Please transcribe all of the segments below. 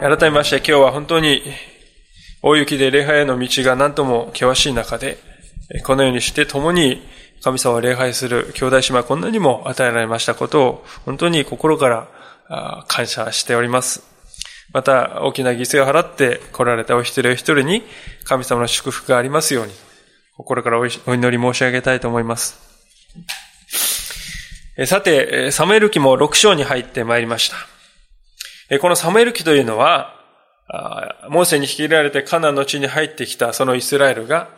改めまして今日は本当に大雪で礼拝への道が何とも険しい中で、このようにして共に神様を礼拝する兄弟姉妹こんなにも与えられましたことを本当に心から感謝しております。また大きな犠牲を払って来られたお一人お一人に神様の祝福がありますように心からお祈り申し上げたいと思います。さて、サムエル記も6章に入ってまいりました。このサムエル記というのは、モーセに引き入られてカナンの地に入ってきたそのイスラエルが、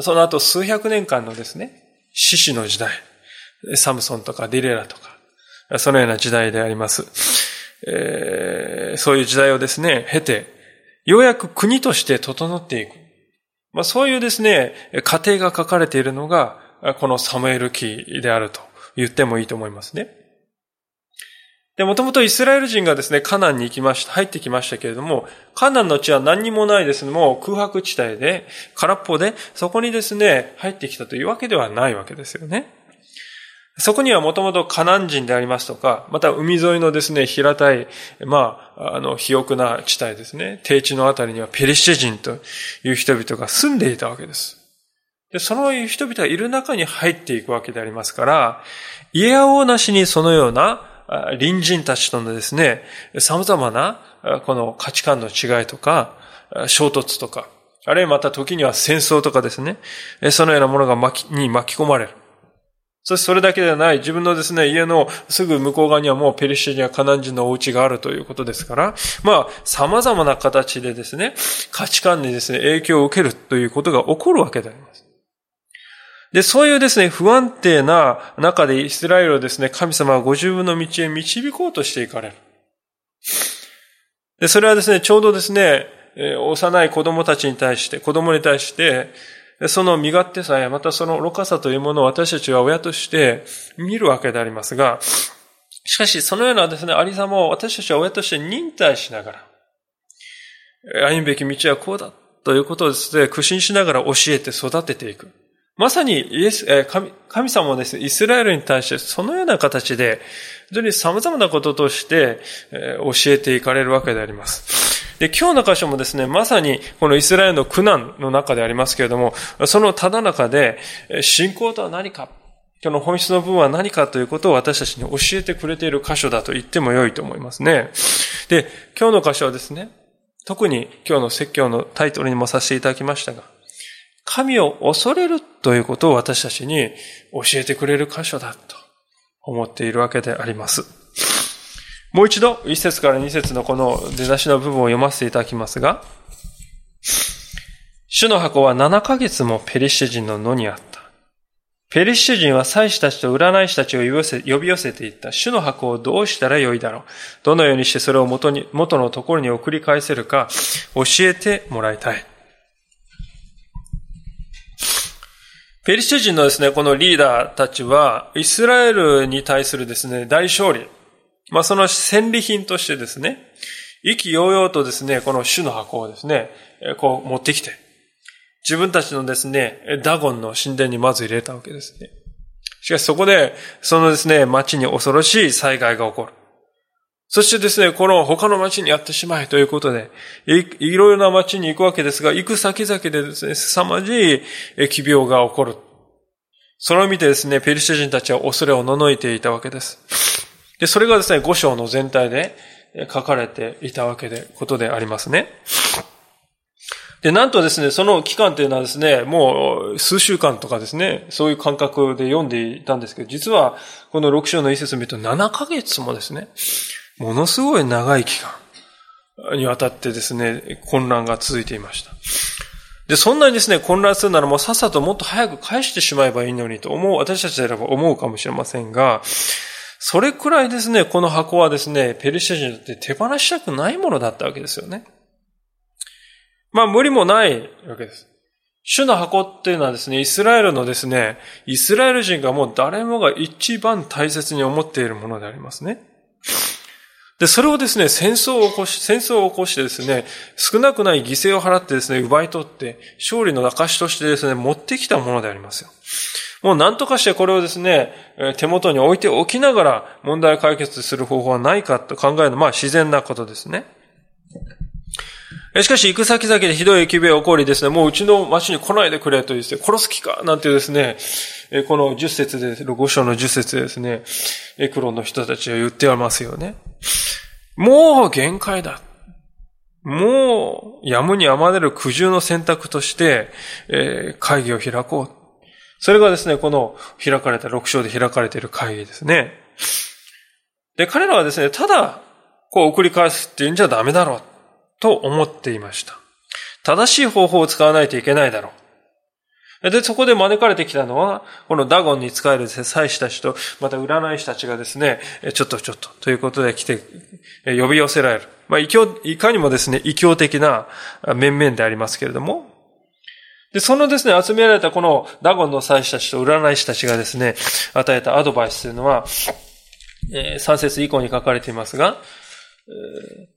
その後数百年間のですね、獅子の時代、サムソンとかディレラとか、そのような時代であります。えー、そういう時代をですね、経て、ようやく国として整っていく。まあ、そういうですね、過程が書かれているのが、このサムエル記であると言ってもいいと思いますね。で、もともとイスラエル人がですね、カナンに行きました、入ってきましたけれども、カナンの地は何にもないですね、もう空白地帯で、空っぽで、そこにですね、入ってきたというわけではないわけですよね。そこにはもともとカナン人でありますとか、また海沿いのですね、平たい、まあ、あの、肥沃な地帯ですね、低地のあたりにはペリシェ人という人々が住んでいたわけです。で、その人々がいる中に入っていくわけでありますから、家や王なしにそのような隣人たちとのですね、様々なこの価値観の違いとか、衝突とか、あるいはまた時には戦争とかですね、そのようなものが巻きに巻き込まれる。そしてそれだけではない、自分のですね、家のすぐ向こう側にはもうペリシテやカナン人のお家があるということですから、まあ、様々な形でですね、価値観にですね、影響を受けるということが起こるわけであります。で、そういうですね、不安定な中でイスラエルをですね、神様はご自分の道へ導こうとしていかれる。で、それはですね、ちょうどですね、幼い子供たちに対して、子供に対して、その身勝手さや、またその愚かさというものを私たちは親として見るわけでありますが、しかしそのようなですね、ありさまを私たちは親として忍耐しながら、歩むべき道はこうだということをですね、苦心しながら教えて育てていく。まさにイエス、神神様はですね、イスラエルに対してそのような形で、非常に様々なこととして教えていかれるわけであります。で、今日の箇所もですね、まさにこのイスラエルの苦難の中でありますけれども、そのただ中で、信仰とは何か、今日の本質の部分は何かということを私たちに教えてくれている箇所だと言っても良いと思いますね。で、今日の箇所はですね、特に今日の説教のタイトルにもさせていただきましたが、神を恐れるということを私たちに教えてくれる箇所だと思っているわけであります。もう一度、一節から二節のこの出だしの部分を読ませていただきますが、主の箱は7ヶ月もペリシテ人の野にあった。ペリシテ人は祭司たちと占い師たちを呼び寄せていった。主の箱をどうしたらよいだろう。どのようにしてそれを元に、元のところに送り返せるか教えてもらいたい。ペリシテ人のですね、このリーダーたちは、イスラエルに対するですね、大勝利。まあ、その戦利品としてですね、意気揚々とですね、この主の箱をですね、こう持ってきて、自分たちのですね、ダゴンの神殿にまず入れたわけですね。しかしそこで、そのですね、町に恐ろしい災害が起こる。そしてですね、この他の町にやってしまえということで、いろいろな町に行くわけですが、行く先々でですね、凄まじい奇病が起こる。それを見てですね、ペリシテ人たちは恐れをののいていたわけです。で、それがですね、五章の全体で書かれていたわけで、ことでありますね。で、なんとですね、その期間というのはですね、もう数週間とかですね、そういう感覚で読んでいたんですけど、実はこの6章の一節を見ると7ヶ月もですね、ものすごい長い期間にわたってですね、混乱が続いていました。で、そんなにですね、混乱するならもうさっさともっと早く返してしまえばいいのにと思う、私たちであれば思うかもしれませんが、それくらいですね、この箱はですね、ペルシャ人にとって手放したくないものだったわけですよね。まあ無理もないわけです。主の箱っていうのはですね、イスラエルのですね、イスラエル人がもう誰もが一番大切に思っているものでありますね。で、それをですね、戦争を起こし、戦争を起こしてですね、少なくない犠牲を払ってですね、奪い取って、勝利の証としてですね、持ってきたものでありますよ。もう何とかしてこれをですね、手元に置いておきながら問題解決する方法はないかと考えるのは、まあ自然なことですね。しかし、行く先々でひどい疫病が起こりですね、もううちの町に来ないでくれと言って、殺す気かなんてですね、この10節で、5章の10節でですね、エクロンの人たちは言ってますよね。もう限界だ。もう、やむにやまれる苦渋の選択として、えー、会議を開こう。それがですね、この開かれた、6章で開かれている会議ですね。で、彼らはですね、ただ、こう送り返すっていうんじゃダメだろう、と思っていました。正しい方法を使わないといけないだろう。で、そこで招かれてきたのは、このダゴンに仕える祭司たちと、また占い師たちがですね、ちょっとちょっと、ということで来て、呼び寄せられる。まあ、いかにもですね、異教的な面々でありますけれども、で、そのですね、集められたこのダゴンの祭司たちと占い師たちがですね、与えたアドバイスというのは、えー、3節以降に書かれていますが、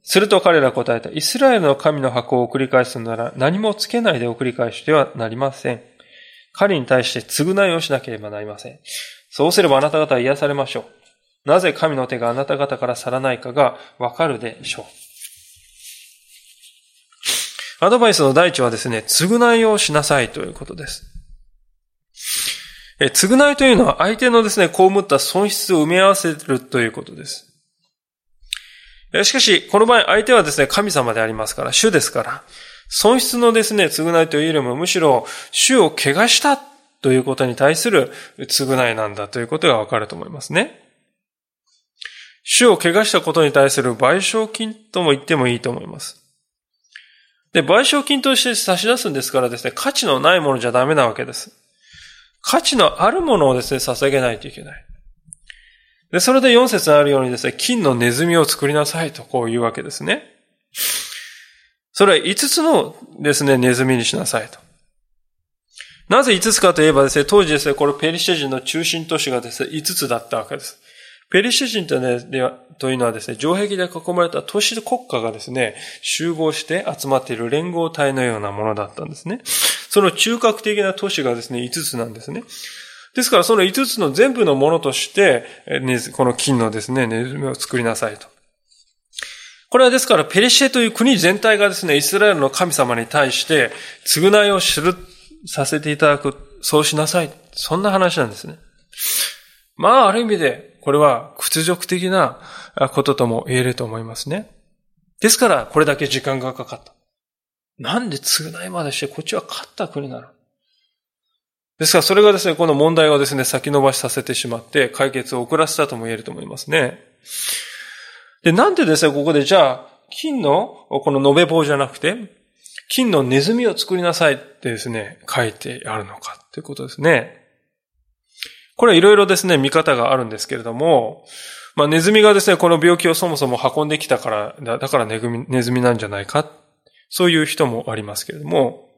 すると彼ら答えた。イスラエルの神の箱を送り返すなら何もつけないで送り返してはなりません。彼に対して償いをしなければなりません。そうすればあなた方は癒されましょう。なぜ神の手があなた方から去らないかがわかるでしょう。アドバイスの第一はですね、償いをしなさいということです。え償いというのは相手のですね、被った損失を埋め合わせるということです。しかし、この場合相手はですね、神様でありますから、主ですから、損失のですね、償いというよりもむしろ、主を怪我したということに対する償いなんだということがわかると思いますね。主を怪我したことに対する賠償金とも言ってもいいと思います。で、賠償金として差し出すんですからですね、価値のないものじゃダメなわけです。価値のあるものをですね、捧げないといけない。で、それで4節あるようにですね、金のネズミを作りなさいとこう言うわけですね。それは5つのですね、ネズミにしなさいと。なぜ5つかといえばですね、当時ですね、これペリシェ人の中心都市がですね、5つだったわけです。ペリシェ人と,、ね、ではというのはですね、城壁で囲まれた都市国家がですね、集合して集まっている連合体のようなものだったんですね。その中核的な都市がですね、5つなんですね。ですからその5つの全部のものとして、この金のですね、ネズミを作りなさいと。これはですからペリシェという国全体がですね、イスラエルの神様に対して償いをする、させていただく、そうしなさい。そんな話なんですね。まあ、ある意味で、これは屈辱的なこととも言えると思いますね。ですから、これだけ時間がかかった。なんで償いまでして、こっちは勝った国なの？ですから、それがですね、この問題をですね、先延ばしさせてしまって、解決を遅らせたとも言えると思いますね。で、なんでですね、ここでじゃあ、金の、この延べ棒じゃなくて、金のネズミを作りなさいってですね、書いてあるのかということですね。これはいろいろですね、見方があるんですけれども、まあ、ネズミがですね、この病気をそもそも運んできたから、だからネズミなんじゃないか。そういう人もありますけれども、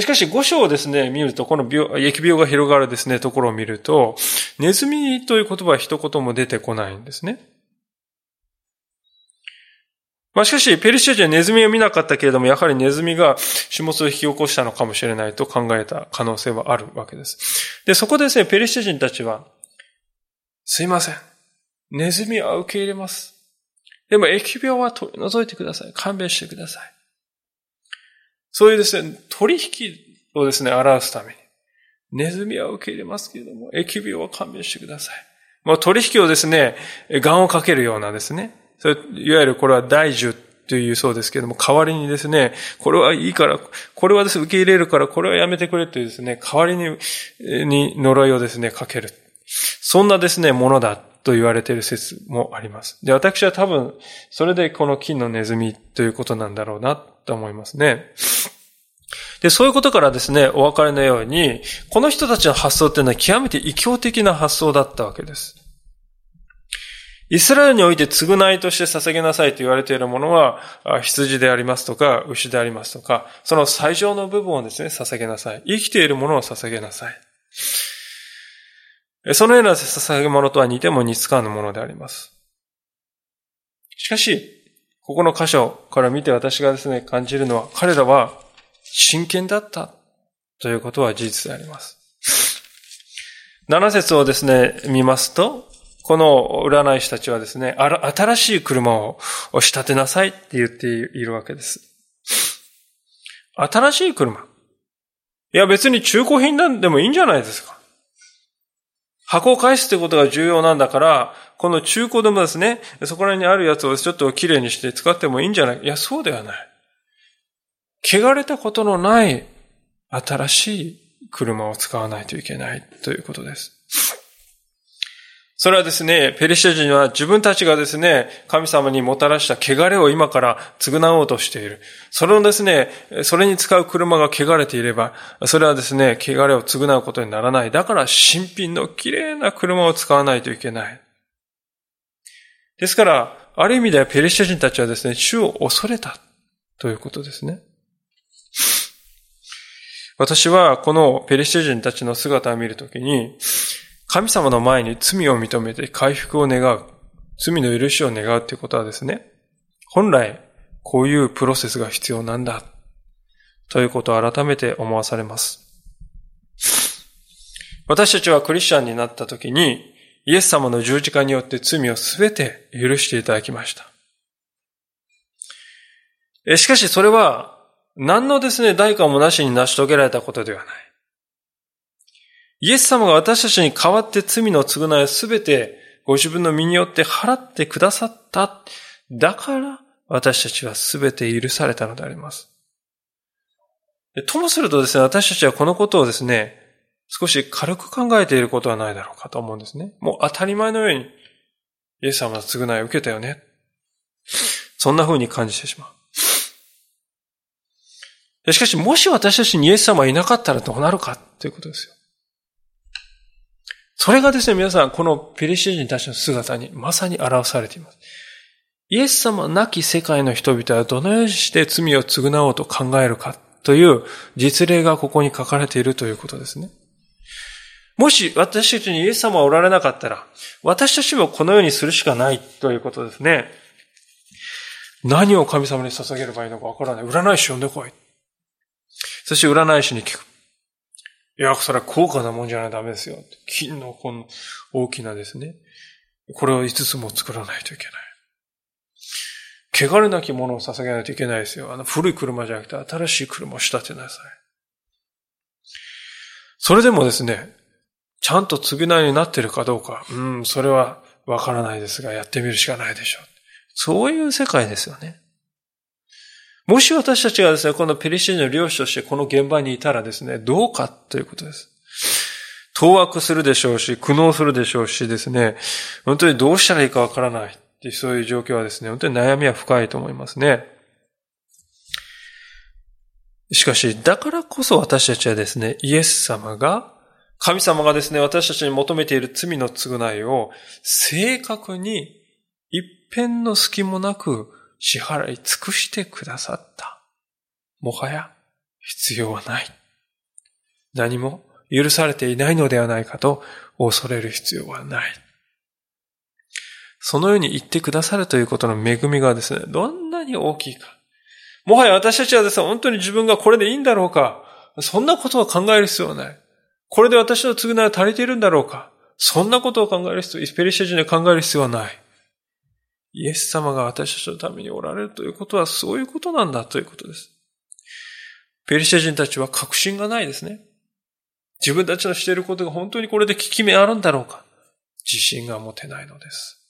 しかし、五章をですね、見ると、この病、疫病が広がるですね、ところを見ると、ネズミという言葉は一言も出てこないんですね。まあしかし、ペルシア人はネズミを見なかったけれども、やはりネズミが種物を引き起こしたのかもしれないと考えた可能性はあるわけです。で、そこでですね、ペルシア人たちは、すいません。ネズミは受け入れます。でも、疫病は取り除いてください。勘弁してください。そういうですね、取引をですね、表すために。ネズミは受け入れますけれども、疫病は勘弁してください。まあ、取引をですね、願をかけるようなですね、それいわゆるこれは大樹というそうですけれども、代わりにですね、これはいいから、これはですね、受け入れるから、これはやめてくれというですね、代わりに、に呪いをですね、かける。そんなですね、ものだと言われている説もあります。で、私は多分、それでこの金のネズミということなんだろうなと思いますね。で、そういうことからですね、お別れのように、この人たちの発想っていうのは極めて異教的な発想だったわけです。イスラエルにおいて償いとして捧げなさいと言われているものは、羊でありますとか、牛でありますとか、その最上の部分をですね、捧げなさい。生きているものを捧げなさい。そのような捧げ物とは似ても似つかぬものであります。しかし、ここの箇所から見て私がですね、感じるのは、彼らは真剣だったということは事実であります。7節をですね、見ますと、この占い師たちはですね、新しい車を仕立てなさいって言っているわけです。新しい車。いや別に中古品なんでもいいんじゃないですか。箱を返すってことが重要なんだから、この中古でもですね、そこら辺にあるやつをちょっと綺麗にして使ってもいいんじゃない？いや、そうではない。汚れたことのない新しい車を使わないといけないということです。それはですね、ペリシャ人は自分たちがですね、神様にもたらした汚れを今から償おうとしている。それをですね、それに使う車が汚れていれば、それはですね、汚れを償うことにならない。だから新品の綺麗な車を使わないといけない。ですから、ある意味ではペリシャ人たちはですね、主を恐れたということですね。私はこのペリシャ人たちの姿を見るときに、神様の前に罪を認めて回復を願う、罪の許しを願うということはですね、本来こういうプロセスが必要なんだ、ということを改めて思わされます。私たちはクリスチャンになったときに、イエス様の十字架によって罪をすべて許していただきました。しかしそれは、何のですね、代価もなしに成し遂げられたことではない。イエス様が私たちに代わって罪の償いをすべてご自分の身によって払ってくださった。だから私たちはすべて許されたのであります。ともするとですね、私たちはこのことをですね、少し軽く考えていることはないだろうかと思うんですね。もう当たり前のように、イエス様の償いを受けたよね。そんな風に感じてしまう。しかし、もし私たちにイエス様がいなかったらどうなるかということですよ。それがですね、皆さん、このペリシ人たちの姿にまさに表されています。イエス様なき世界の人々はどのようにして罪を償おうと考えるかという実例がここに書かれているということですね。もし私たちにイエス様はおられなかったら、私たちもこのようにするしかないということですね。何を神様に捧げればいいのかわからない。占い師呼んでこい。そして占い師に聞く。いや、それは高価なもんじゃないとダメですよ。金のこの大きなですね。これを5つも作らないといけない。汚れなきものを捧げないといけないですよ。あの古い車じゃなくて新しい車を仕立てなさい。それでもですね、ちゃんと償いになってるかどうか、うん、それはわからないですが、やってみるしかないでしょう。そういう世界ですよね。もし私たちがですね、このペリシテの漁師としてこの現場にいたらですね、どうかということです。当惑するでしょうし、苦悩するでしょうしですね、本当にどうしたらいいかわからないっていそういう状況はですね、本当に悩みは深いと思いますね。しかし、だからこそ私たちはですね、イエス様が、神様がですね、私たちに求めている罪の償いを正確に一片の隙もなく支払い尽くしてくださった。もはや必要はない。何も許されていないのではないかと恐れる必要はない。そのように言ってくださるということの恵みがですね、どんなに大きいか。もはや私たちはですね、本当に自分がこれでいいんだろうか。そんなことを考える必要はない。これで私の償いは足りているんだろうか。そんなことを考える必要、ペリシャ人で考える必要はない。イエス様が私たちのためにおられるということはそういうことなんだということです。ペリシャ人たちは確信がないですね。自分たちのしていることが本当にこれで効き目あるんだろうか。自信が持てないのです。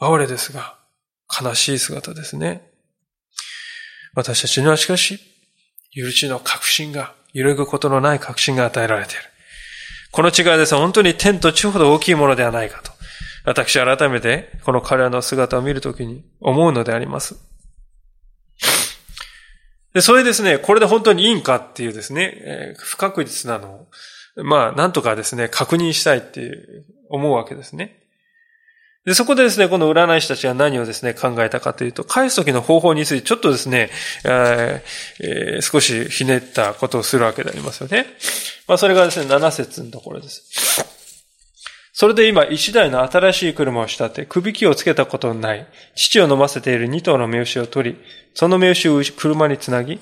哀れですが、悲しい姿ですね。私たちにはしかし、許しの確信が、揺るぐことのない確信が与えられている。この違いです本当に天と地ほど大きいものではないかと。私改めてこの彼らの姿を見るときに思うのであります。で、それですね、これで本当にいいんかっていうですね、えー、不確実なのを、まあ、なんとかですね、確認したいって思うわけですね。で、そこでですね、この占い師たちは何をですね、考えたかというと、返す時の方法についてちょっとですね、えー、少しひねったことをするわけでありますよね。まあ、それがですね、7節のところです。それで今、一台の新しい車を仕立て、首木をつけたことのない、父を飲ませている二頭の目牛を取り、その目牛を車につなぎ、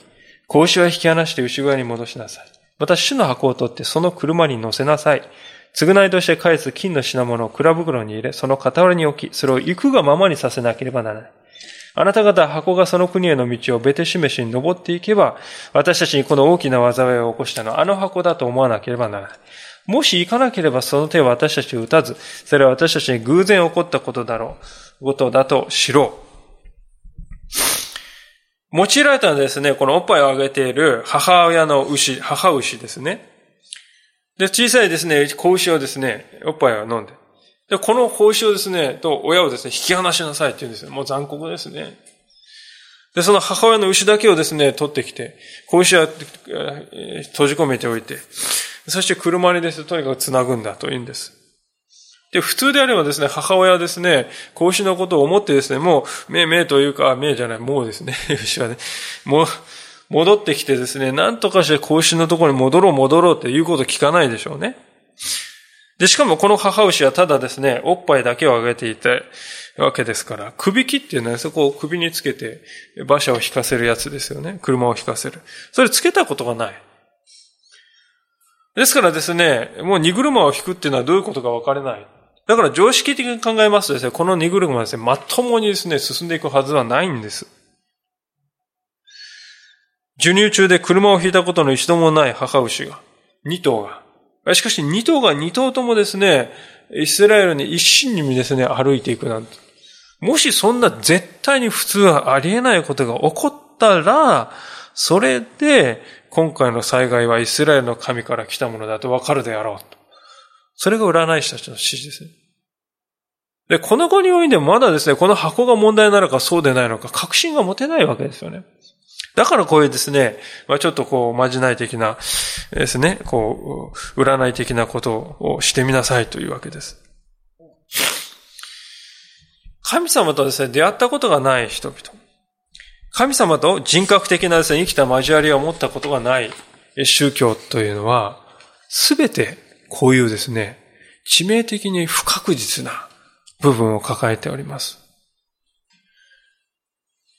子牛は引き離して牛小屋に戻しなさい。また、主の箱を取ってその車に乗せなさい。償いとして返す金の品物を蔵袋に入れ、その傍らに置き、それを行くがままにさせなければならない。あなた方箱がその国への道をベテシメシに登っていけば、私たちにこの大きな災いを起こしたのはあの箱だと思わなければならない。もし行かなければその手は私たちを打たず、それは私たちに偶然起こったことだろう、ことだと知ろう。用いられたのはですね、このおっぱいをあげている母親の牛、母牛ですね。で、小さいですね、子牛をですね、おっぱいを飲んで。で、この子牛をですね、と親をですね、引き離しなさいって言うんですよ。もう残酷ですね。で、その母親の牛だけをですね、取ってきて、子牛は閉じ込めておいて、そして車にですね、とにかく繋ぐんだと言うんです。で、普通であればですね、母親はですね、子牛のことを思ってですね、もう、めめというか、めじゃない、もうですね、牛はね、もう、戻ってきてですね、なんとかして子牛のところに戻ろう戻ろうっていうこと聞かないでしょうね。で、しかもこの母牛はただですね、おっぱいだけをあげていたわけですから、首切っていうのはそこを首につけて馬車を引かせるやつですよね。車を引かせる。それつけたことがない。ですからですね、もう荷車を引くっていうのはどういうことか分かれない。だから常識的に考えますとですね、この荷車はですね、まともにですね、進んでいくはずはないんです。授乳中で車を引いたことの一度もない母牛が、二頭が。しかし二頭が二頭ともですね、イスラエルに一心にですね、歩いていくなんて。もしそんな絶対に普通はありえないことが起こったら、それで今回の災害はイスラエルの神から来たものだとわかるであろうと。それが占い師たちの指示ですね。で、この後においてもまだですね、この箱が問題なのかそうでないのか確信が持てないわけですよね。だからこういうですね、まあ、ちょっとこう、まじない的なですね、こう、占い的なことをしてみなさいというわけです。神様とですね、出会ったことがない人々。神様と人格的なですね、生きた交わりを持ったことがない宗教というのは、すべてこういうですね、致命的に不確実な部分を抱えております。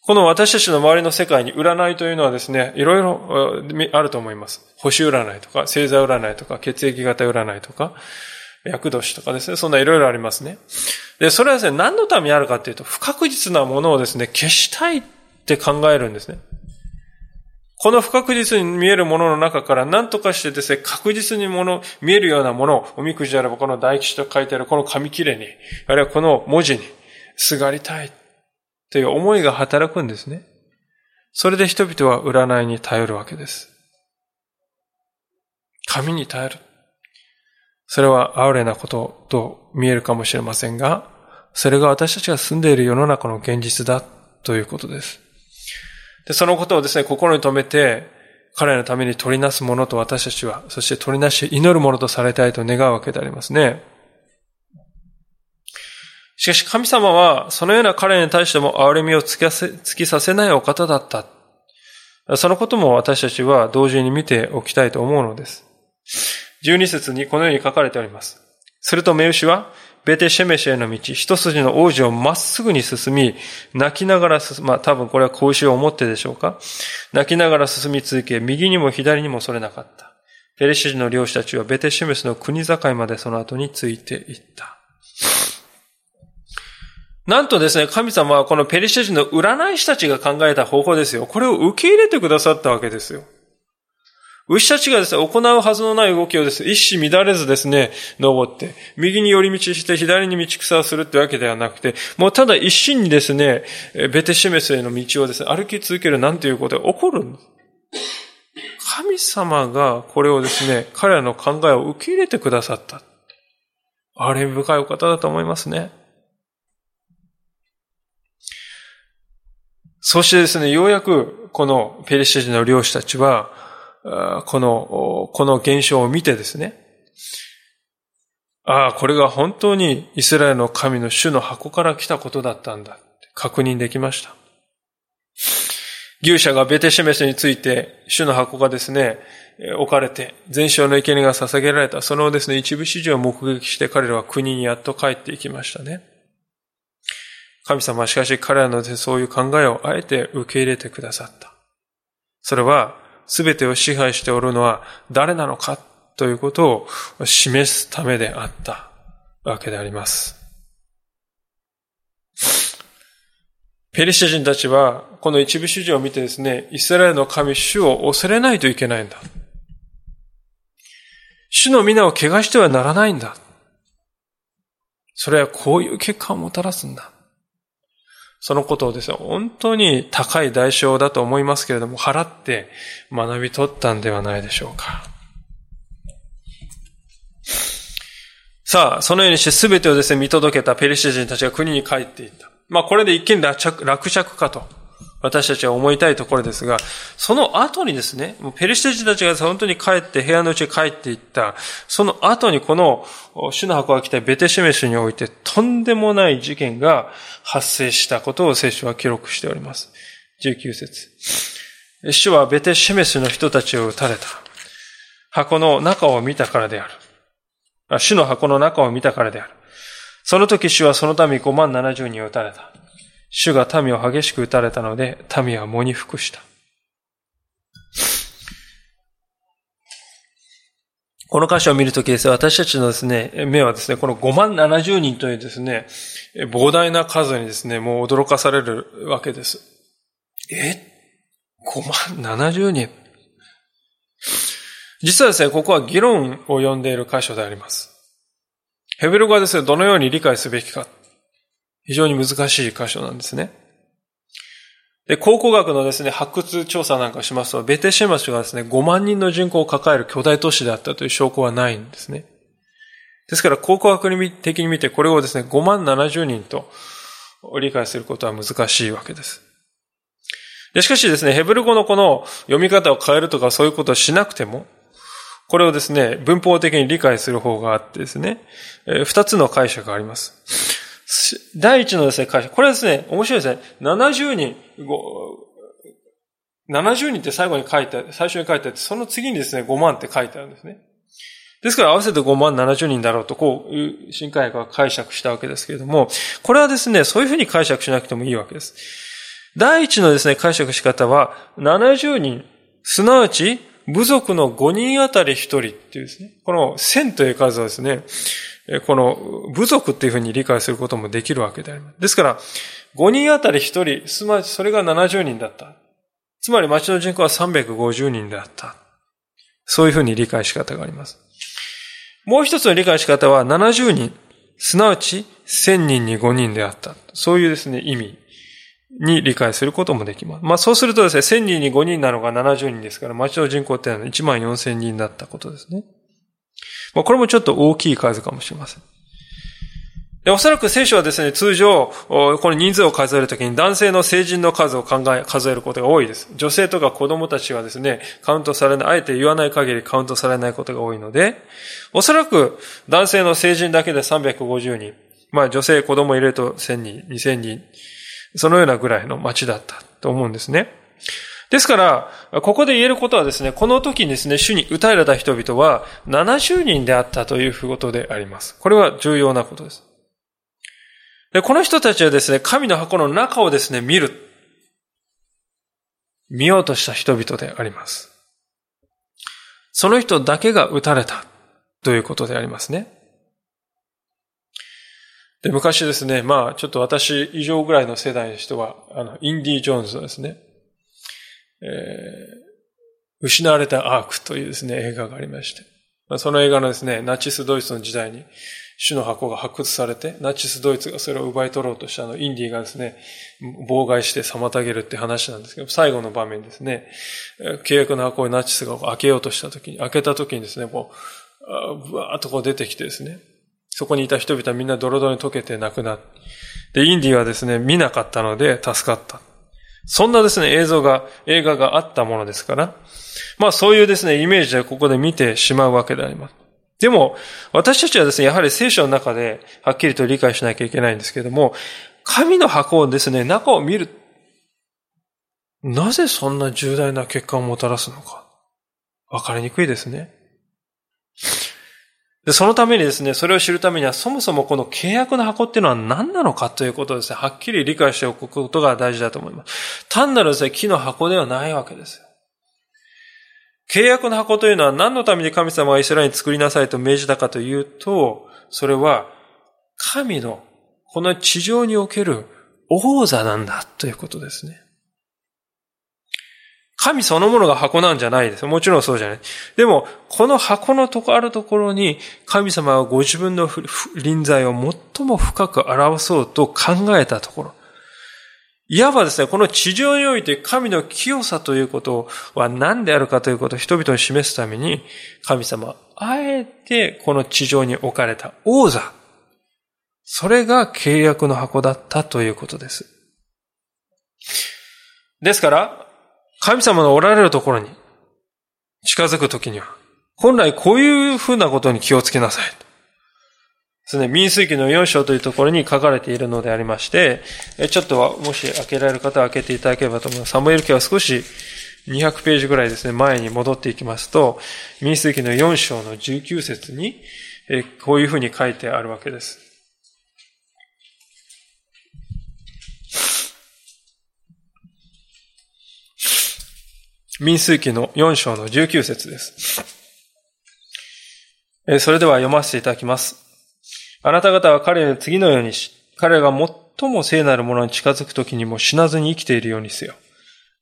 この私たちの周りの世界に占いというのはですね、いろいろあると思います。星占いとか、星座占いとか、血液型占いとか、厄年とかですね、そんないろいろありますね。で、それはですね、何のためにあるかっていうと、不確実なものをですね、消したいって考えるんですね。この不確実に見えるものの中から何とかしてですね、確実にもの、見えるようなものを、おみくじであればこの大吉と書いてあるこの紙切れに、あるいはこの文字に、すがりたい。という思いが働くんですね。それで人々は占いに頼るわけです。神に頼る。それは哀れなことと見えるかもしれませんが、それが私たちが住んでいる世の中の現実だということです。で、そのことをですね、心に留めて、彼のために取りなすものと私たちは、そして取りなし祈るものとされたいと願うわけでありますね。しかし神様はそのような彼に対しても憐れみを突きさせないお方だった。そのことも私たちは同時に見ておきたいと思うのです。12節にこのように書かれております。するとメウシは、ベテシェメシへの道、一筋の王子をまっすぐに進み、泣きながら進まあ多分これは子牛を思ってでしょうか？泣きながら進み続け、右にも左にもそれなかった。ペレシジの漁師たちはベテシェメスの国境までその後についていった。なんとですね、神様はこのペリシャ人の占い師たちが考えた方法ですよ。これを受け入れてくださったわけですよ。牛たちがですね、行うはずのない動きをですね、一糸乱れずですね、登って、右に寄り道して左に道草をするってわけではなくて、もうただ一心にですね、ベテシメスへの道をですね、歩き続けるなんていうことが起こるんです。神様がこれをですね、彼らの考えを受け入れてくださった。あれ深いお方だと思いますね。そしてですね、ようやくこのペリシテ人の漁師たちは、この、この現象を見てですね、ああ、これが本当にイスラエルの神の主の箱から来たことだったんだ。確認できました。牛舎がベテシメスについて、主の箱がですね、置かれて、全焼の生贄が捧げられた、そのですね、一部始終を目撃して彼らは国にやっと帰っていきましたね。神様はしかし彼らのそういう考えをあえて受け入れてくださった。それは、すべてを支配しておるのは誰なのかということを示すためであったわけであります。ペリシャ人たちは、この一部始終を見てですね、イスラエルの神主を恐れないといけないんだ。主の皆を汚してはならないんだ。それはこういう結果をもたらすんだ。そのことをですね、本当に高い代償だと思いますけれども、払って学び取ったんではないでしょうか。さあ、そのようにして全てをですね、見届けたペリシア人たちが国に帰っていった。まあ、これで一見落落着かと。私たちは思いたいところですが、その後にですね、ペルシテ人たちが本当に帰って部屋のうちへ帰っていった、その後にこの主の箱が来たベテシメシにおいてとんでもない事件が発生したことを聖書は記録しております。19節主はベテシメスの人たちを撃たれた。箱の中を見たからである。主の箱の中を見たからである。その時主はその民5万70人を撃たれた。主が民を激しく撃たれたので、民は喪に服した。この箇所を見るときですね、私たちのですね、目はですね、この5万70人というですね、膨大な数にですね、もう驚かされるわけです。え ?5 万70人？実はですね、ここは議論を呼んでいる箇所であります。ヘブル語はですね、どのように理解すべきか。非常に難しい箇所なんですね。で、考古学のですね、発掘調査なんかしますと、ベテシェマシがですね、5万人の人口を抱える巨大都市であったという証拠はないんですね。ですから、考古学的に見て、これをですね、5万70人と理解することは難しいわけです。でしかしですね、ヘブル語のこの読み方を変えるとかそういうことをしなくても、これをですね、文法的に理解する方があってですね、二つの解釈があります。第一のですね、解釈。これはですね、面白いですね。70人、70人って最後に書いて、最初に書いてあって、その次にですね、5万って書いてあるんですね。ですから合わせて5万70人だろうと、こういう新海学が解釈したわけですけれども、これはですね、そういうふうに解釈しなくてもいいわけです。第一のですね、解釈仕方は、70人、すなわち、部族の5人あたり1人っていうですね、この1000という数はですね、この部族っていうふうに理解することもできるわけであります。ですから、5人あたり1人、すまりそれが70人だった。つまり町の人口は350人であった。そういうふうに理解し方があります。もう一つの理解し方は70人、すなわち1000人に5人であった。そういうですね、意味に理解することもできます。まあそうするとですね、1000人に5人なのが70人ですから、町の人口ってのは1万4000人だったことですね。まあこれもちょっと大きい数かもしれません。で、おそらく聖書はですね、通常、この人数を数えるときに男性の成人の数を考え、数えることが多いです。女性とか子供たちはですね、カウントされない、あえて言わない限りカウントされないことが多いので、おそらく男性の成人だけで350人、まあ女性子供入れると1000人、2000人、そのようなぐらいの町だったと思うんですね。ですから、ここで言えることはですね、この時にですね、主に歌えられた人々は70人であったということであります。これは重要なことです。でこの人たちはですね、神の箱の中をですね、見る。見ようとした人々であります。その人だけが撃たれたということでありますね。で、昔ですね、まあ、ちょっと私以上ぐらいの世代の人は、あの、インディ・ジョーンズですね、えー、失われたアークというですね、映画がありまして、その映画のですね、ナチスドイツの時代に、主の箱が発掘されて、ナチスドイツがそれを奪い取ろうとしたの、インディがですね、妨害して妨げるって話なんですけど、最後の場面ですね、契約の箱をナチスが開けようとした時に、開けた時にですね、こう、ぶわーっとこう出てきてですね、そこにいた人々はみんなドロドロに溶けて亡くなって、で、インディはですね、見なかったので助かった。そんなですね、映像が、映画があったものですから、まあそういうですね、イメージでここで見てしまうわけであります。でも、私たちはですね、やはり聖書の中ではっきりと理解しなきゃいけないんですけれども、神の箱をですね、中を見る。なぜそんな重大な結果をもたらすのか。わかりにくいですね。で、そのためにですね、それを知るためには、そもそもこの契約の箱っていうのは何なのかということをですね、はっきり理解しておくことが大事だと思います。単なるですね、木の箱ではないわけです。契約の箱というのは何のために神様がイスラエルに作りなさいと命じたかというと、それは神のこの地上における王座なんだということですね。神そのものが箱なんじゃないです。もちろんそうじゃない。でも、この箱のとこあるところに、神様はご自分の臨在を最も深く表そうと考えたところ。いわばですね、この地上において神の清さということは何であるかということを人々に示すために、神様あえてこの地上に置かれた王座。それが契約の箱だったということです。ですから、神様のおられるところに近づくときには、本来こういうふうなことに気をつけなさい。ですね、民数記の4章というところに書かれているのでありまして、ちょっとはもし開けられる方は開けていただければと思います。サムエル記は少し200ページぐらいですね、前に戻っていきますと、民数記の4章の19節に、こういうふうに書いてあるわけです。民数記の4章の19節です。それでは読ませていただきます。あなた方は彼に次のようにし、彼が最も聖なるものに近づくときにも死なずに生きているようにせよ。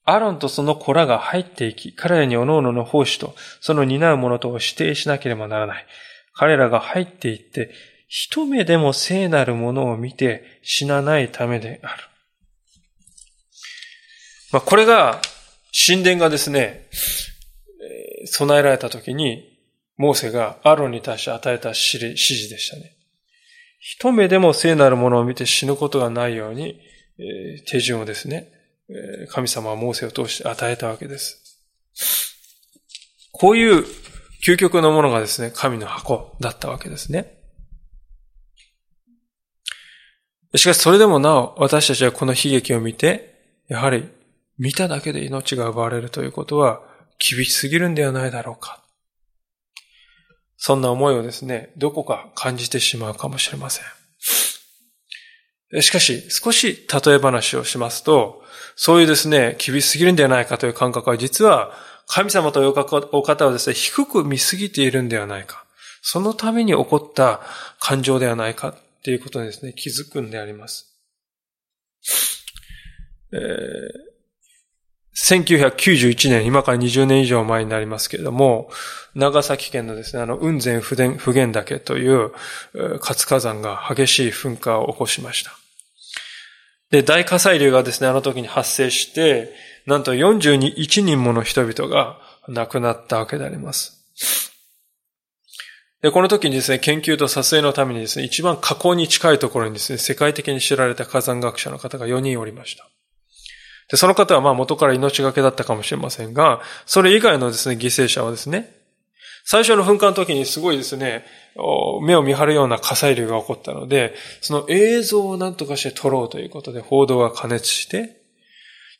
アロンとその子らが入っていき、彼らに各々の奉仕と、その担うものとを指定しなければならない。彼らが入っていって、一目でも聖なるものを見て死なないためである。まあ、これが神殿がですね、備えられた時に、モーセがアロンに対して与えた指示でしたね。一目でも聖なるものを見て死ぬことがないように、手順をですね、神様はモーセを通して与えたわけです。こういう究極のものがですね、神の箱だったわけですね。しかしそれでもなお、私たちはこの悲劇を見て、やはり見ただけで命が奪われるということは厳しすぎるんではないだろうか。そんな思いをですね、どこか感じてしまうかもしれません。しかし、少し例え話をしますと、そういうですね、厳しすぎるんではないかという感覚は実は、神様というお方をですね、低く見すぎているんではないか。そのために起こった感情ではないかっていうことにですね、気づくんであります。えー1991年、今から20年以上前になりますけれども、長崎県のですね、あの、雲仙普賢岳という活火山が激しい噴火を起こしました。で、大火砕流がですね、あの時に発生して、なんと41人もの人々が亡くなったわけであります。で、この時にですね、研究と撮影のためにですね、一番火口に近いところにですね、世界的に知られた火山学者の方が4人おりました。で、その方はまあ元から命がけだったかもしれませんが、それ以外のですね、犠牲者はですね、最初の噴火の時にすごいですね、目を見張るような火砕流が起こったので、その映像を何とかして撮ろうということで報道が加熱して、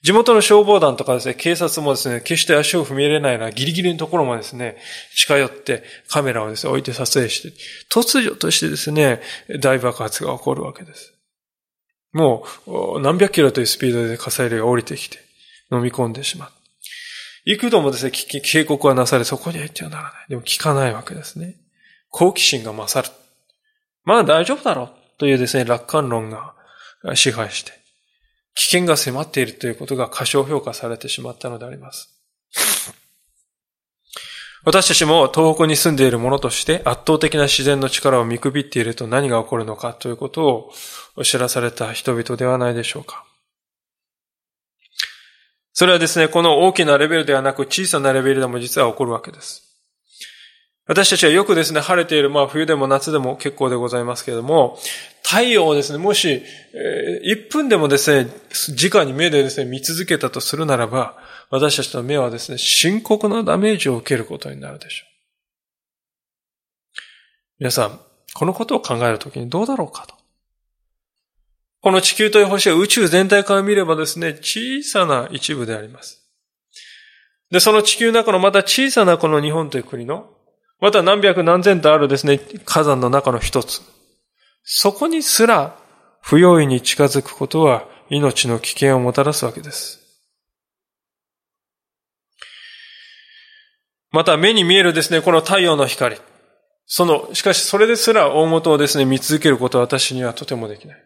地元の消防団とかですね、警察もですね、決して足を踏み入れないようなギリギリのところまでですね、近寄ってカメラをですね、置いて撮影して、突如としてですね、大爆発が起こるわけです。もう何百キロというスピードで火砕流が降りてきて飲み込んでしまう。幾度もですね、警告はなされ、そこには行ってはならない。でも聞かないわけですね。好奇心が勝る。まあ大丈夫だろうというですね、楽観論が支配して、危険が迫っているということが過小評価されてしまったのであります。私たちも東北に住んでいる者として圧倒的な自然の力を見くびっていると何が起こるのかということを知らされた人々ではないでしょうか。それはですね、この大きなレベルではなく小さなレベルでも実は起こるわけです。私たちはよくですね、晴れている、まあ冬でも夏でも結構でございますけれども、太陽をですね、もし、えー、1分でもですね、直に目でですね、見続けたとするならば、私たちの目はですね、深刻なダメージを受けることになるでしょう。皆さん、このことを考えるときにどうだろうかと。この地球という星は宇宙全体から見ればですね、小さな一部であります。で、その地球の中のまた小さなこの日本という国の、また何百何千とあるですね、火山の中の一つ。そこにすら不用意に近づくことは命の危険をもたらすわけです。また目に見えるですね、この太陽の光。その、しかしそれですら大元をですね、見続けることは私にはとてもできない。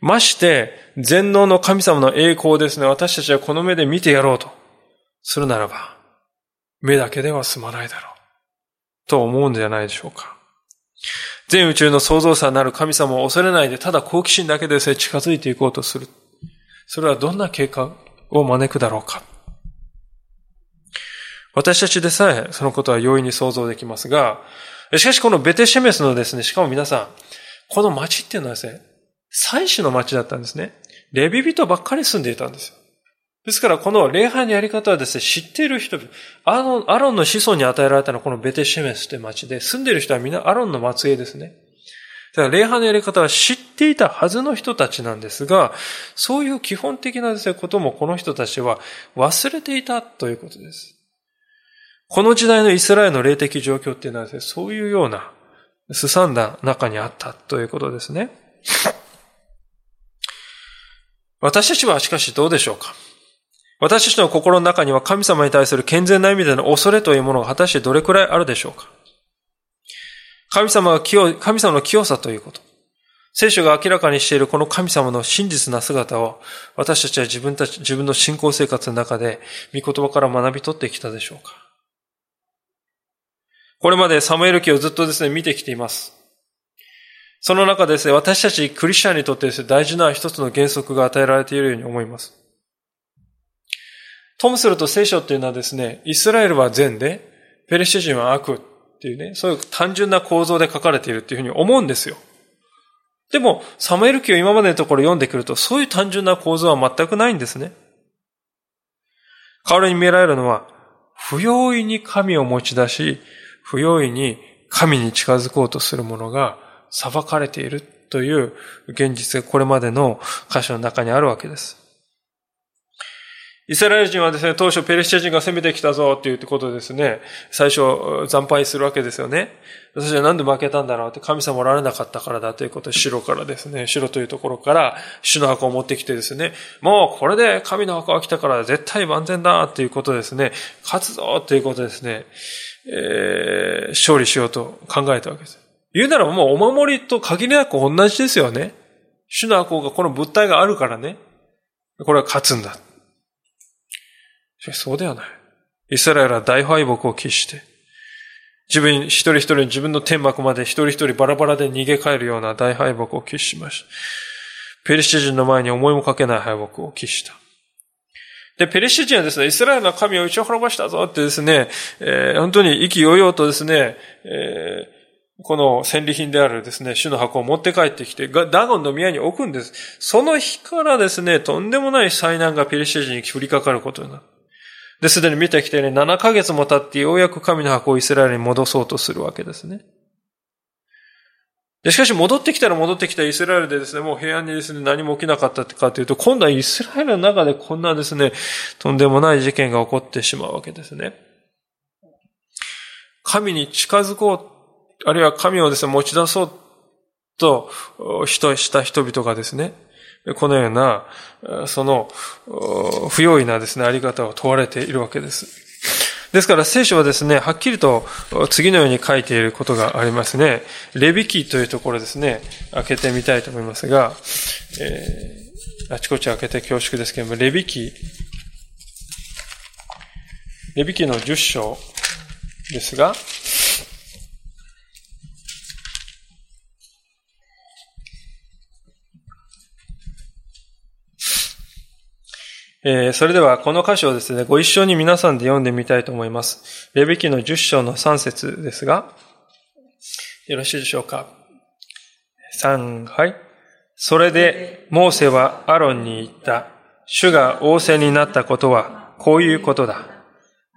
まして、全能の神様の栄光をですね、私たちはこの目で見てやろうとするならば、目だけでは済まないだろう。と思うんじゃないでしょうか。全宇宙の創造者なる神様を恐れないで、ただ好奇心だけでさえ近づいていこうとする。それはどんな経過を招くだろうか。私たちでさえそのことは容易に想像できますが、しかしこのベテシェメスのですね、しかも皆さん、この町っていうのはですね、祭司の町だったんですね。レビ人ばっかり住んでいたんですよ。ですから、この礼拝のやり方はですね、知っている人々、アロン、アロンの子孫に与えられたのはこのベテシェメスという町で、住んでいる人はみんなアロンの末裔ですね。だから礼拝のやり方は知っていたはずの人たちなんですが、そういう基本的なですね、こともこの人たちは忘れていたということです。この時代のイスラエルの霊的状況っていうのはですね、そういうような、すさんだ中にあったということですね。私たちはしかしどうでしょうか？私たちの心の中には神様に対する健全な意味での恐れというものが果たしてどれくらいあるでしょうか？神様が清、神様の清さということ。聖書が明らかにしているこの神様の真実な姿を私たちは自分たち、自分の信仰生活の中で御言葉から学び取ってきたでしょうか？これまでサムエル記をずっとですね、見てきています。その中でですね、私たちクリスチャンにとってですね、大事な一つの原則が与えられているように思います。ともすると聖書っていうのはですね、イスラエルは善で、ペレシ人は悪っていうね、そういう単純な構造で書かれているっていうふうに思うんですよ。でも、サムエル記を今までのところ読んでくると、そういう単純な構造は全くないんですね。代わりに見られるのは、不用意に神を持ち出し、不用意に神に近づこうとする者が裁かれているという現実がこれまでの箇所の中にあるわけです。イスラエル人はですね、当初ペレシテ人が攻めてきたぞっていうことですね、最初惨敗するわけですよね。そしてなんで負けたんだろうって神様おられなかったからだということで、城からですね、城というところから主の箱を持ってきてですね、もうこれで神の箱が来たから絶対万全だということですね、勝つぞということですね、えー、勝利しようと考えたわけです。言うならもうお守りと限りなく同じですよね。主の箱がこの物体があるからね、これは勝つんだ。しかしそうではない。イスラエルは大敗北を喫して、自分一人一人自分の天幕まで一人一人バラバラで逃げ帰るような大敗北を喫しました。ペリシテ人の前に思いもかけない敗北を喫した。で、ペリシテ人はですね、イスラエルの神を打ち滅ぼしたぞってですね、えー、本当に意気揚々とですね、えー、この戦利品であるですね、主の箱を持って帰ってきて、ダゴンの宮に置くんです。その日からですね、とんでもない災難がペリシテ人に降りかかることになる。で、すでに見てきてね、7ヶ月も経ってようやく神の箱をイスラエルに戻そうとするわけですね。で、しかし戻ってきたら戻ってきたイスラエルでですね、もう平安にですね、何も起きなかったかというと、今度はイスラエルの中でこんなですね、とんでもない事件が起こってしまうわけですね。神に近づこう、あるいは神をですね、持ち出そうと、人した人々がですね、このような、その、不用意なですね、あり方を問われているわけです。ですから聖書はですね、はっきりと次のように書いていることがありますね。レビキというところですね、開けてみたいと思いますが、えー、あちこち開けて恐縮ですけれども、レビキ、レビキの10章ですが、えー、それではこの箇所をですね、ご一緒に皆さんで読んでみたいと思います。レビキの10章の3節ですが、よろしいでしょうか？3、はい。それで、モーセはアロンに言った。主が仰せになったことは、こういうことだ。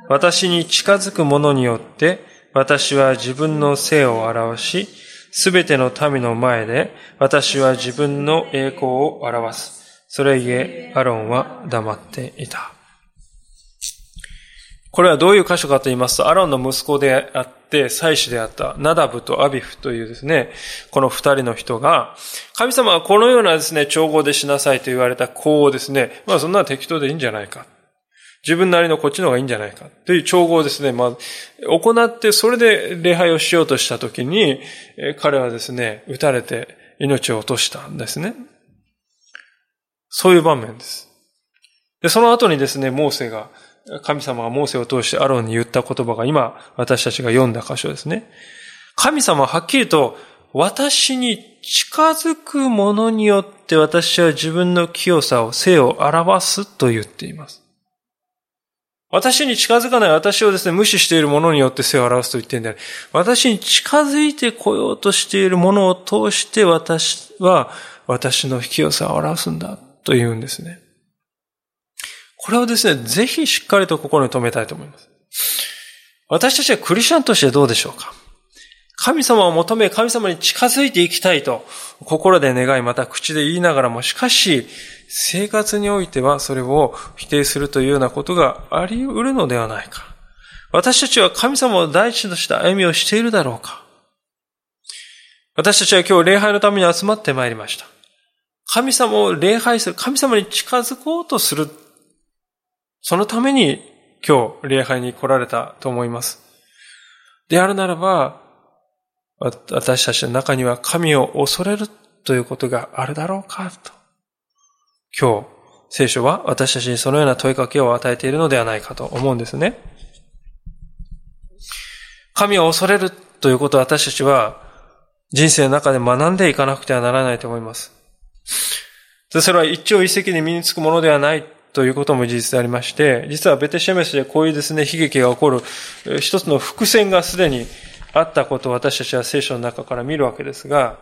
私に近づく者によって、私は自分の性を表し、すべての民の前で私は自分の栄光を表す。それゆえ、アロンは黙っていた。これはどういう箇所かと言いますと、アロンの息子であって、祭司であったナダブとアビフというですね、この二人の人が、神様はこのようなですね、調合でしなさいと言われた子をですね、まあそんな適当でいいんじゃないか。自分なりのこっちの方がいいんじゃないか。という調合をですね、まあ、行ってそれで礼拝をしようとしたときに、彼はですね、撃たれて命を落としたんですね。そういう場面です。で、その後にですね、モーセが、神様がモーセを通してアロンに言った言葉が今私たちが読んだ箇所ですね。神様ははっきりと私に近づくものによって私は自分の清さを、性を表すと言っています。私に近づかない私をですね、無視しているものによって性を表すと言っているんである。私に近づいてこようとしているものを通して私は私の清さを表すんだと言うんですね。これをですね、ぜひしっかりと心に留めたいと思います。私たちはクリスチャンとしてどうでしょうか？神様を求め、神様に近づいていきたいと、心で願い、また口で言いながらも、しかし、生活においてはそれを否定するというようなことがあり得るのではないか。私たちは神様を第一とした歩みをしているだろうか。私たちは今日礼拝のために集まってまいりました。神様を礼拝する、神様に近づこうとするそのために今日礼拝に来られたと思います。であるならば、私たちの中には神を恐れるということがあるだろうかと。今日、聖書は私たちにそのような問いかけを与えているのではないかと思うんですね。神を恐れるということを私たちは人生の中で学んでいかなくてはならないと思います。それは一朝一夕に身につくものではないということも事実でありまして、実はベテシェメスでこういうですね、悲劇が起こる一つの伏線がすでにあったことを私たちは聖書の中から見るわけですが、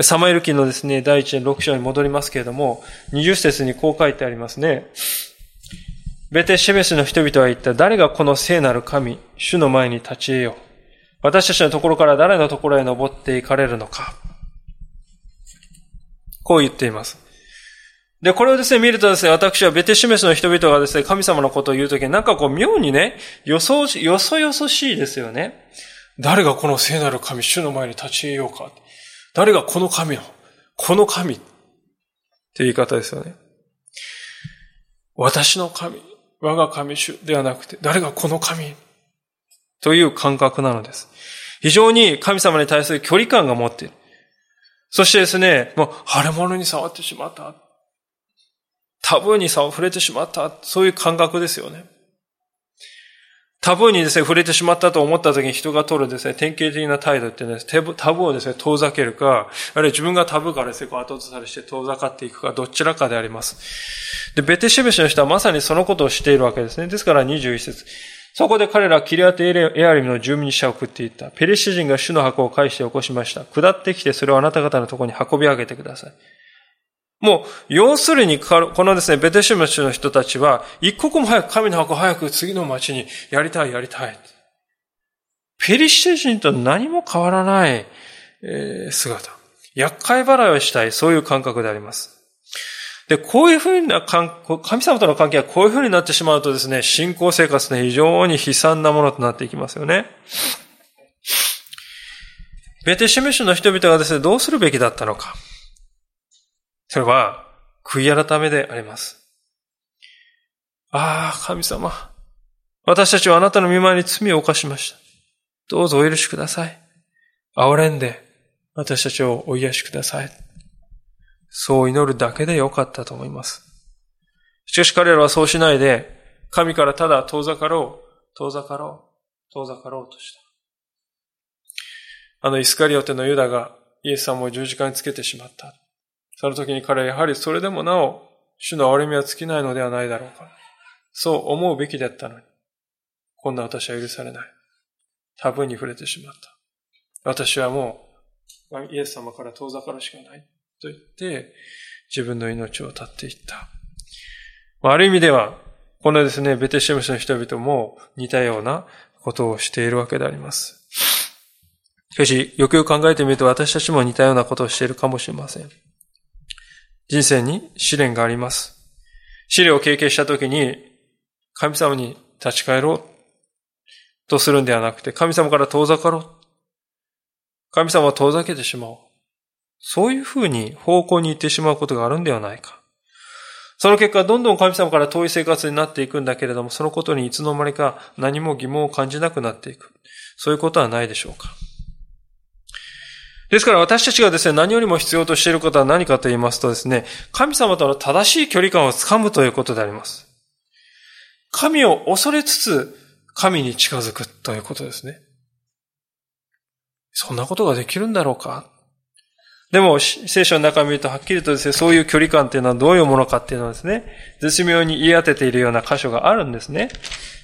サマエル記のですね、第一の6章に戻りますけれども、20節にこう書いてありますね。ベテシェメスの人々は言った、誰がこの聖なる神、主の前に立ち得よう。私たちのところから誰のところへ登っていかれるのか。こう言っています。で、これをですね、見るとですね、私はベテシメスの人々がですね、神様のことを言うときに、なんかこう妙にね、よそ、よそよそしいですよね。誰がこの聖なる神、主の前に立ち得ようか。誰がこの神の、この神って言い方ですよね。私の神、我が神主ではなくて、誰がこの神という感覚なのです。非常に神様に対する距離感が持っている。そしてですね、もう、腫れ物に触ってしまった。タブーに触れてしまった。そういう感覚ですよね。タブーにですね、触れてしまったと思った時に人が取るですね、典型的な態度ってね、タブーをですね、遠ざけるか、あるいは自分がタブーからですね、こう後ずさりして遠ざかっていくか、どちらかであります。で、ベテシベシの人はまさにそのことをしているわけですね。ですから21節そこで彼らはキリアテエアリムの住民に者を送っていった。ペリシ人が主の箱を返して起こしました。下ってきてそれをあなた方のところに運び上げてください。もう、要するに、このですね、ベテシュムの人たちは、一刻も早く神の箱早く次の町にやりたい、やりたい。ペリシテ人と何も変わらない、え姿。厄介払いをしたい、そういう感覚であります。で、こういうふうな神様との関係がこういうふうになってしまうとですね、信仰生活ね、非常に悲惨なものとなっていきますよね。ベテシメシュの人々がですね、どうするべきだったのか。それは、悔い改めであります。ああ、神様。私たちはあなたの見舞いに罪を犯しました。どうぞお許しください。憐れんで、私たちをお癒しください。そう祈るだけでよかったと思います。しかし彼らはそうしないで、神からただ遠ざかろう、遠ざかろう、遠ざかろうとした。あのイスカリオテのユダがイエス様を十字架につけてしまった。その時に彼はやはりそれでもなお、主の憐れみは尽きないのではないだろうか。そう思うべきだったのに、こんな私は許されない。タブーに触れてしまった。私はもう、イエス様から遠ざかるしかない。と言って、自分の命を絶っていった。ある意味では、このですね、ベテシェムスの人々も似たようなことをしているわけであります。しかし、よくよく考えてみると私たちも似たようなことをしているかもしれません。人生に試練があります。試練を経験したときに、神様に立ち返ろうとするんではなくて、神様から遠ざかろう。神様を遠ざけてしまおう。そういうふうに方向に行ってしまうことがあるんではないか。その結果、どんどん神様から遠い生活になっていくんだけれども、そのことにいつの間にか何も疑問を感じなくなっていく。そういうことはないでしょうか。ですから私たちがですね、何よりも必要としていることは何かと言いますとですね、神様との正しい距離感をつかむということであります。神を恐れつつ、神に近づくということですね。そんなことができるんだろうかでも、聖書の中を見るとはっきりとですね、そういう距離感っていうのはどういうものかっていうのはですね、絶妙に言い当てているような箇所があるんですね。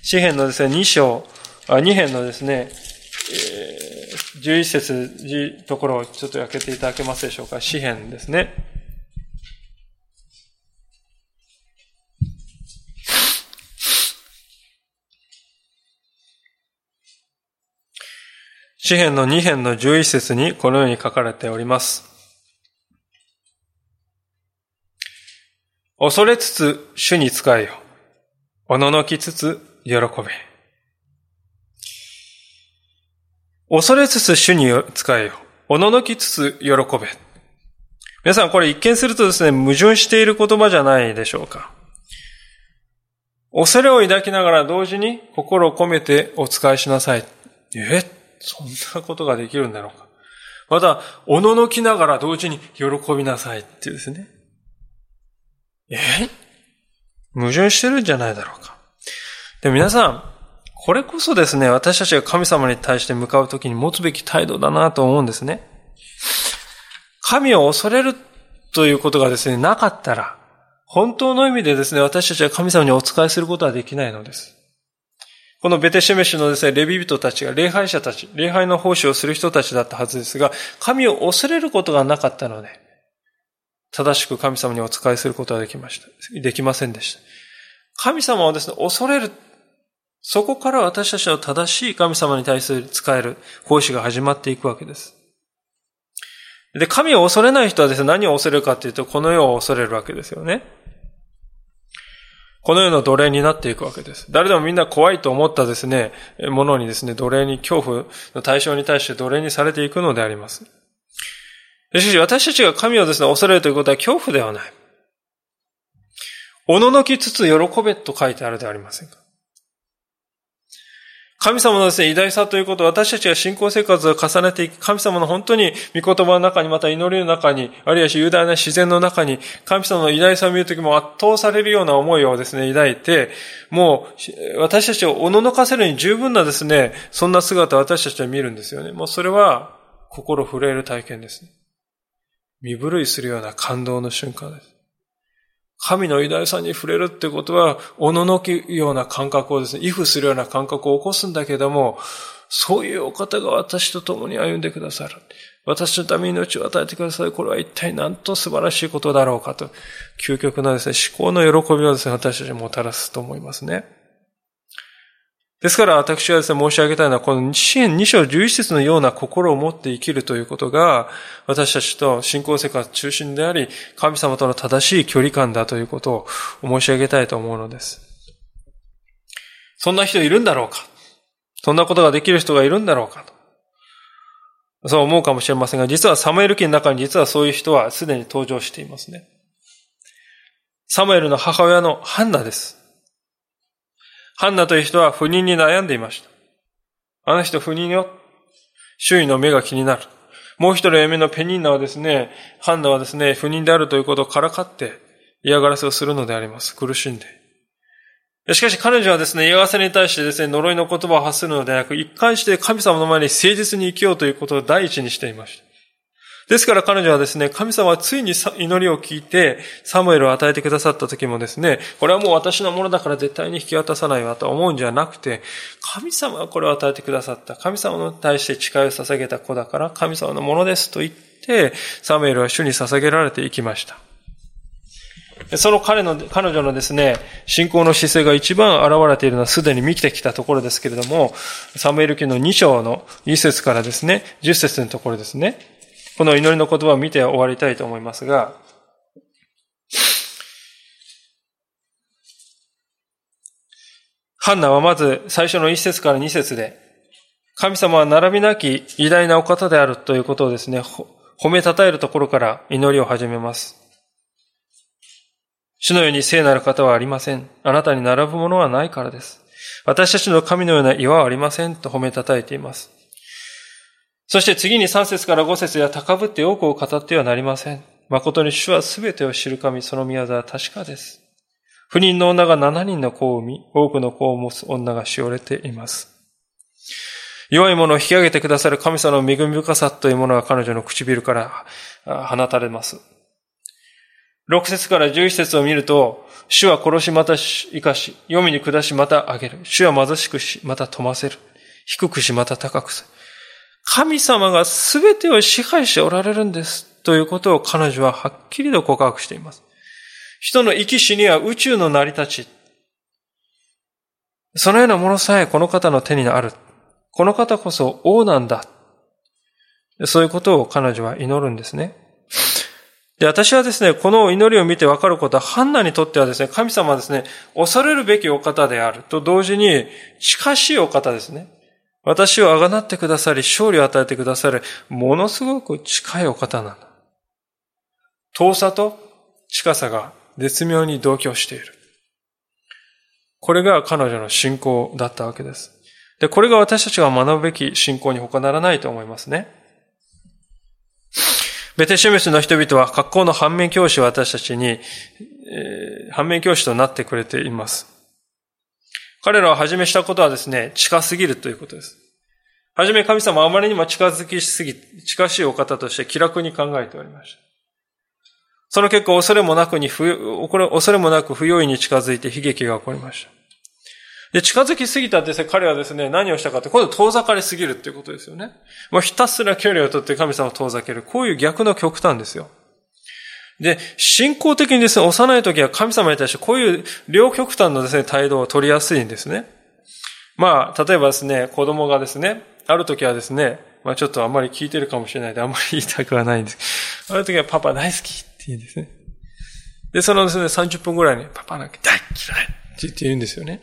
詩篇のですね、2章、あ2編のですね、えー、11節、ところをちょっと開けていただけますでしょうか。詩篇ですね。詩篇の2編の11節にこのように書かれております。恐れつつ主に仕えよ。おののきつつ喜べ。恐れつつ主に仕えよ。おののきつつ喜べ。皆さんこれ一見するとですね、矛盾している言葉じゃないでしょうか。恐れを抱きながら同時に心を込めてお仕えしなさい。え？そんなことができるんだろうか。また、おののきながら同時に喜びなさいってですね。え？矛盾してるんじゃないだろうか。で、皆さん、これこそですね、私たちが神様に対して向かうときに持つべき態度だなと思うんですね。神を恐れるということがですね、なかったら、本当の意味でですね、私たちは神様にお仕えすることはできないのです。このベテシェメシのですね、レビ人たちが礼拝者たち、礼拝の奉仕をする人たちだったはずですが、神を恐れることがなかったので、正しく神様にお仕えすることはできました。できませんでした。神様をですね、恐れる。そこから私たちの正しい神様に対する使える奉仕が始まっていくわけです。で、神を恐れない人はですね、何を恐れるかっていうと、この世を恐れるわけですよね。この世の奴隷になっていくわけです。誰でもみんな怖いと思ったですね、ものにですね、奴隷に、恐怖の対象に対して奴隷にされていくのであります。しかし私たちが神をですね、恐れるということは恐怖ではない。おののきつつ喜べと書いてあるではありませんか。神様のですね、偉大さということを私たちが信仰生活を重ねていき、神様の本当に御言葉の中に、また祈りの中に、あるいは雄大な自然の中に、神様の偉大さを見るときも圧倒されるような思いをですね、抱いて、もう、私たちをおののかせるに十分なですね、そんな姿を私たちは見るんですよね。もうそれは、心震える体験ですね。身震いするような感動の瞬間です。神の偉大さに触れるってことは、おののきような感覚をですね、イフするような感覚を起こすんだけども、そういうお方が私と共に歩んでくださる。私のために命を与えてください。これは一体何と素晴らしいことだろうかと、究極のですね、思考の喜びをですね、私たちにもたらすと思いますね。ですから私はですね、申し上げたいのは、この支援2章11節のような心を持って生きるということが、私たちと信仰生活中心であり、神様との正しい距離感だということを申し上げたいと思うのです。そんな人いるんだろうか？そんなことができる人がいるんだろうかと。そう思うかもしれませんが、実はサムエル記の中に実はそういう人はすでに登場していますね。サムエルの母親のハンナです。ハンナという人は不妊に悩んでいました。あの人不妊よ。周囲の目が気になる。もう一人嫁のペニンナはですね、ハンナはですね、不妊であるということをからかって嫌がらせをするのであります。苦しんで。しかし彼女はですね、嫌がらせに対してですね、呪いの言葉を発するのではなく、一貫して神様の前に誠実に生きようということを第一にしていました。ですから彼女はですね、神様はついに祈りを聞いて、サムエルを与えてくださった時もですね、これはもう私のものだから絶対に引き渡さないわと思うんじゃなくて、神様はこれを与えてくださった。神様に対して誓いを捧げた子だから、神様のものですと言って、サムエルは主に捧げられていきました。その彼の、彼女のですね、信仰の姿勢が一番現れているのはすでに見てきたところですけれども、サムエル記の2章の1節からですね、10節のところですね。この祈りの言葉を見て終わりたいと思いますが、ハンナはまず最初の1節から2節で、神様は並びなき偉大なお方であるということをですね、褒めたたえるところから祈りを始めます。主のように聖なる方はありません。あなたに並ぶものはないからです。私たちの神のような岩はありませんと褒めたたえています。そして次に3節から5節や高ぶって多くを語ってはなりません。誠に主は全てを知る神、その宮沢は確かです。不妊の女が7人の子を産み、多くの子を持つ女がしおれています。弱い者を引き上げてくださる神様の恵み深さというものが彼女の唇から放たれます。6節から11節を見ると、主は殺しまた生かし、読みに下しまた上げる。主は貧しくし、また富ませる。低くし、また高くする。神様が全てを支配しておられるんです。ということを彼女ははっきりと告白しています。人の生き死には宇宙の成り立ち。そのようなものさえこの方の手にある。この方こそ王なんだ。そういうことを彼女は祈るんですね。で、私はですね、この祈りを見てわかることは、ハンナにとってはですね、神様はですね、恐れるべきお方であると同時に、近しいお方ですね。私をあがなってくださり、勝利を与えてくださる、ものすごく近いお方なんだ。遠さと近さが絶妙に同居している。これが彼女の信仰だったわけです。で、これが私たちが学ぶべき信仰に他ならないと思いますね。ベテシェメスの人々は格好の反面教師を私たちに、えー、反面教師となってくれています。彼らは始めしたことはですね、近すぎるということです。はじめ神様はあまりにも近づきすぎ、近しいお方として気楽に考えておりました。その結果、恐れもなくに、恐れもなく不用意に近づいて悲劇が起こりました。で、近づきすぎたですね、彼はですね、何をしたかって、今度遠ざかりすぎるっていうことですよね。もうひたすら距離をとって神様を遠ざける。こういう逆の極端ですよ。で、信仰的にですね、幼い時は神様に対してこういう両極端のですね、態度を取りやすいんですね。まあ、例えばですね、子供がですね、ある時はですね、まあちょっとあんまり聞いてるかもしれないで、あんまり言いたくはないんです。ある時はパパ大好きって言うんですね。で、そのですね、30分ぐらいに、パパなんか大嫌いって言うんですよね。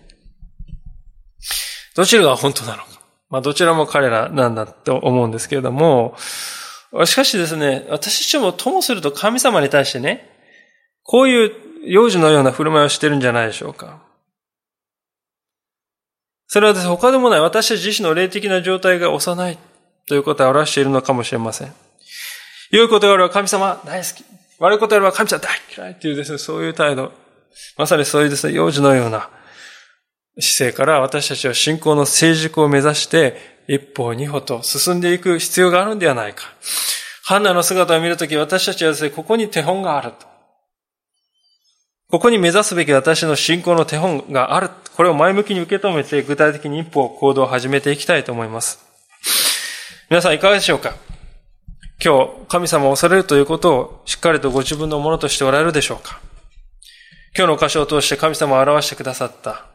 どちらが本当なのか。まあ、どちらも彼らなんだと思うんですけれども、しかしですね、私たちもともすると神様に対してね、こういう幼児のような振る舞いをしてるんじゃないでしょうか。それはですね、他でもない私たち自身の霊的な状態が幼いということを表しているのかもしれません。良いことがあれば神様大好き。悪いことがあれば神様大嫌いっていうですね、そういう態度。まさにそういうですね、幼児のような姿勢から私たちは信仰の成熟を目指して一歩二歩と進んでいく必要があるんではないか。ハンナの姿を見るとき私たちはですね、ここに手本があると。ここに目指すべき私の信仰の手本がある。これを前向きに受け止めて具体的に一歩行動を始めていきたいと思います。皆さんいかがでしょうか？今日、神様を恐れるということをしっかりとご自分のものとしておられるでしょうか？今日の箇所を通して神様を表してくださった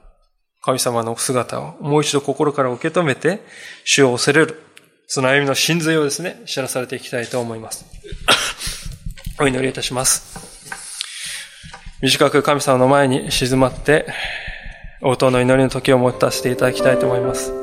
神様の姿をもう一度心から受け止めて、主を恐れる。その歩みの真髄をですね、知らされていきたいと思います。お祈りいたします。短く神様の前に静まって、応答の祈りの時を持たせていただきたいと思います。